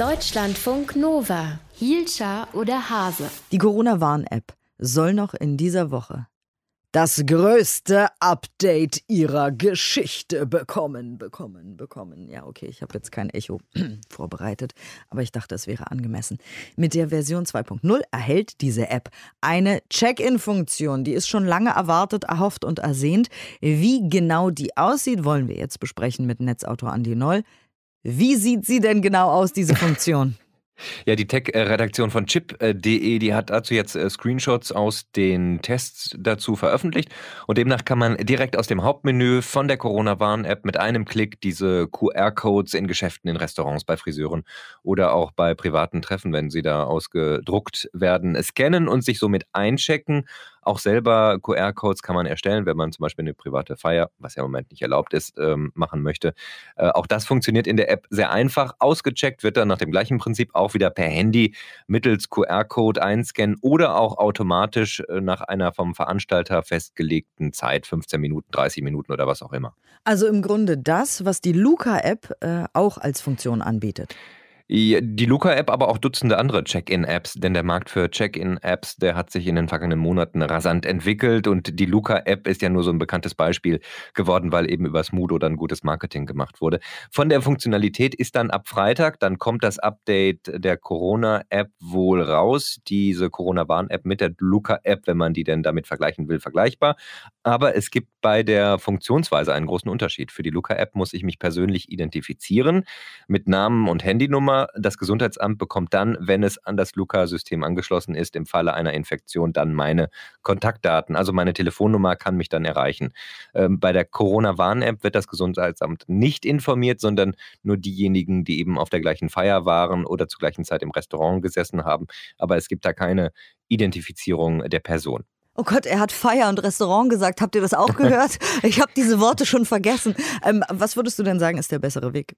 Deutschlandfunk Nova. Hielscher oder Hase. Die Corona-Warn-App soll noch in dieser Woche das größte Update ihrer Geschichte bekommen, bekommen, bekommen. Ja, okay, ich habe jetzt kein Echo vorbereitet, aber ich dachte, es wäre angemessen. Mit der Version 2.0 erhält diese App eine Check-in-Funktion. Die ist schon lange erwartet, erhofft und ersehnt. Wie genau die aussieht, wollen wir jetzt besprechen mit Netzautor Andi Noll. Wie sieht sie denn genau aus, diese Funktion? Ja, die Tech-Redaktion von chip.de, die hat dazu jetzt äh, Screenshots aus den Tests dazu veröffentlicht. Und demnach kann man direkt aus dem Hauptmenü von der Corona-Warn-App mit einem Klick diese QR-Codes in Geschäften, in Restaurants, bei Friseuren oder auch bei privaten Treffen, wenn sie da ausgedruckt werden, scannen und sich somit einchecken. Auch selber QR-Codes kann man erstellen, wenn man zum Beispiel eine private Feier, was ja im Moment nicht erlaubt ist, ähm, machen möchte. Äh, auch das funktioniert in der App sehr einfach. Ausgecheckt wird dann nach dem gleichen Prinzip auch wieder per Handy mittels QR-Code einscannen oder auch automatisch äh, nach einer vom Veranstalter festgelegten Zeit, 15 Minuten, 30 Minuten oder was auch immer. Also im Grunde das, was die Luca-App äh, auch als Funktion anbietet. Die Luca-App, aber auch Dutzende andere Check-in-Apps, denn der Markt für Check-in-Apps, der hat sich in den vergangenen Monaten rasant entwickelt und die Luca-App ist ja nur so ein bekanntes Beispiel geworden, weil eben über Smudo dann gutes Marketing gemacht wurde. Von der Funktionalität ist dann ab Freitag, dann kommt das Update der Corona-App wohl raus. Diese Corona-Warn-App mit der Luca-App, wenn man die denn damit vergleichen will, vergleichbar. Aber es gibt bei der Funktionsweise einen großen Unterschied. Für die Luca-App muss ich mich persönlich identifizieren mit Namen und Handynummer das Gesundheitsamt bekommt dann, wenn es an das Luca-System angeschlossen ist, im Falle einer Infektion dann meine Kontaktdaten. Also meine Telefonnummer kann mich dann erreichen. Ähm, bei der Corona-Warn-App wird das Gesundheitsamt nicht informiert, sondern nur diejenigen, die eben auf der gleichen Feier waren oder zur gleichen Zeit im Restaurant gesessen haben. Aber es gibt da keine Identifizierung der Person. Oh Gott, er hat Feier und Restaurant gesagt. Habt ihr das auch gehört? Ich habe diese Worte schon vergessen. Ähm, was würdest du denn sagen, ist der bessere Weg?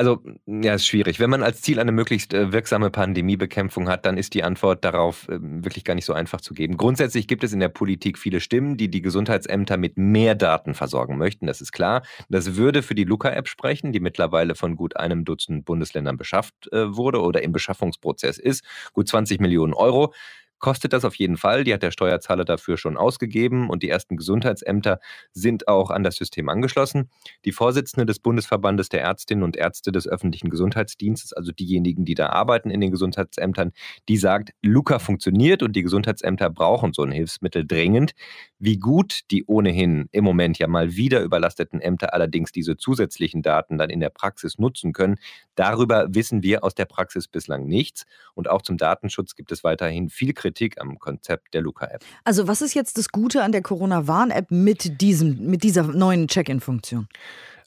Also, ja, ist schwierig. Wenn man als Ziel eine möglichst äh, wirksame Pandemiebekämpfung hat, dann ist die Antwort darauf äh, wirklich gar nicht so einfach zu geben. Grundsätzlich gibt es in der Politik viele Stimmen, die die Gesundheitsämter mit mehr Daten versorgen möchten. Das ist klar. Das würde für die Luca-App sprechen, die mittlerweile von gut einem Dutzend Bundesländern beschafft äh, wurde oder im Beschaffungsprozess ist. Gut 20 Millionen Euro kostet das auf jeden Fall. Die hat der Steuerzahler dafür schon ausgegeben und die ersten Gesundheitsämter sind auch an das System angeschlossen. Die Vorsitzende des Bundesverbandes der Ärztinnen und Ärzte des öffentlichen Gesundheitsdienstes, also diejenigen, die da arbeiten in den Gesundheitsämtern, die sagt, Luca funktioniert und die Gesundheitsämter brauchen so ein Hilfsmittel dringend. Wie gut die ohnehin im Moment ja mal wieder überlasteten Ämter allerdings diese zusätzlichen Daten dann in der Praxis nutzen können, darüber wissen wir aus der Praxis bislang nichts. Und auch zum Datenschutz gibt es weiterhin viel Kritik am Konzept der Luca-App. Also was ist jetzt das Gute an der Corona-Warn-App mit, mit dieser neuen Check-in-Funktion?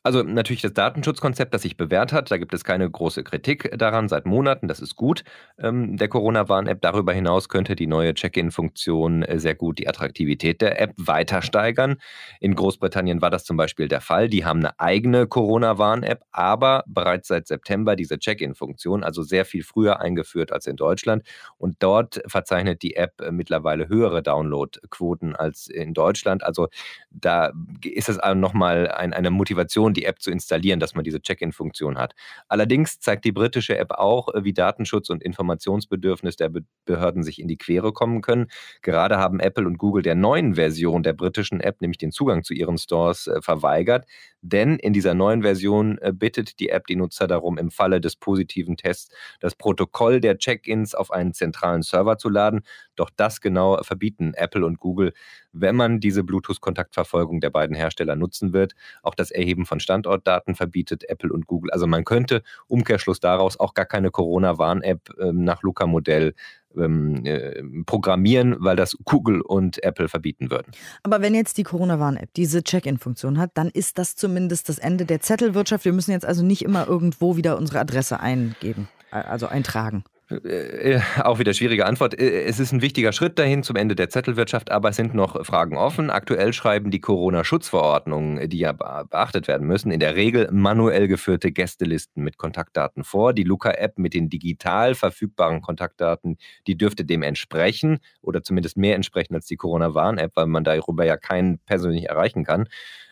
Also natürlich das Datenschutzkonzept, das sich bewährt hat. Da gibt es keine große Kritik daran seit Monaten. Das ist gut. Ähm, der Corona-Warn-App. Darüber hinaus könnte die neue Check-in-Funktion äh, sehr gut die Attraktivität der App weiter steigern. In Großbritannien war das zum Beispiel der Fall. Die haben eine eigene Corona-Warn-App, aber bereits seit September diese Check-in-Funktion, also sehr viel früher eingeführt als in Deutschland. Und dort verzeichnet die App äh, mittlerweile höhere Download-Quoten als in Deutschland. Also da ist es nochmal ein, eine Motivation, die App zu installieren, dass man diese Check-in-Funktion hat. Allerdings zeigt die britische App auch, äh, wie Datenschutz und Informationsbedürfnis der Behörden sich in die Quere kommen können. Gerade haben Apple und Google der neuen Version der britischen App nämlich den Zugang zu ihren Stores äh, verweigert, denn in dieser neuen Version äh, bittet die App die Nutzer darum, im Falle des positiven Tests das Protokoll der Check-ins auf einen zentralen Server zu laden. Doch das genau verbieten Apple und Google, wenn man diese Bluetooth-Kontaktverfolgung der beiden Hersteller nutzen wird. Auch das Erheben von Standortdaten verbietet Apple und Google. Also man könnte Umkehrschluss daraus auch gar keine Corona-Warn-App ähm, nach Luca-Modell ähm, äh, programmieren, weil das Google und Apple verbieten würden. Aber wenn jetzt die Corona-Warn-App diese Check-in-Funktion hat, dann ist das zumindest das Ende der Zettelwirtschaft. Wir müssen jetzt also nicht immer irgendwo wieder unsere Adresse eingeben, also eintragen. Äh, auch wieder schwierige Antwort. Äh, es ist ein wichtiger Schritt dahin zum Ende der Zettelwirtschaft, aber es sind noch Fragen offen. Aktuell schreiben die Corona-Schutzverordnungen, die ja beachtet werden müssen, in der Regel manuell geführte Gästelisten mit Kontaktdaten vor. Die Luca-App mit den digital verfügbaren Kontaktdaten, die dürfte dem entsprechen oder zumindest mehr entsprechen als die Corona-Warn-App, weil man darüber ja keinen persönlich erreichen kann.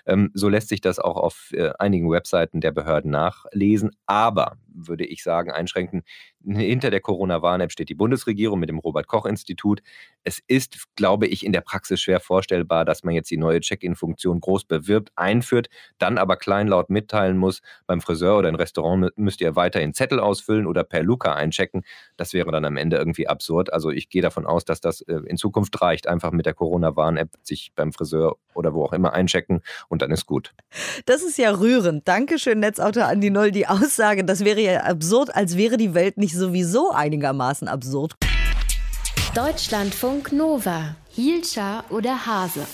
Ähm, so lässt sich das auch auf äh, einigen Webseiten der Behörden nachlesen. Aber würde ich sagen, einschränken. Hinter der Corona-Warn-App steht die Bundesregierung mit dem Robert-Koch-Institut. Es ist, glaube ich, in der Praxis schwer vorstellbar, dass man jetzt die neue Check-in-Funktion groß bewirbt, einführt, dann aber kleinlaut mitteilen muss, beim Friseur oder im Restaurant müsst ihr weiterhin Zettel ausfüllen oder per Luca einchecken. Das wäre dann am Ende irgendwie absurd. Also ich gehe davon aus, dass das äh, in Zukunft reicht, einfach mit der Corona-Warn-App sich beim Friseur oder wo auch immer einchecken und dann ist gut. Das ist ja rührend. Dankeschön, Netzautor Andi Noll. Die Aussage, das wäre ja absurd, als wäre die Welt nicht sowieso einigermaßen absurd. Deutschlandfunk Nova. Hielscher oder Hase?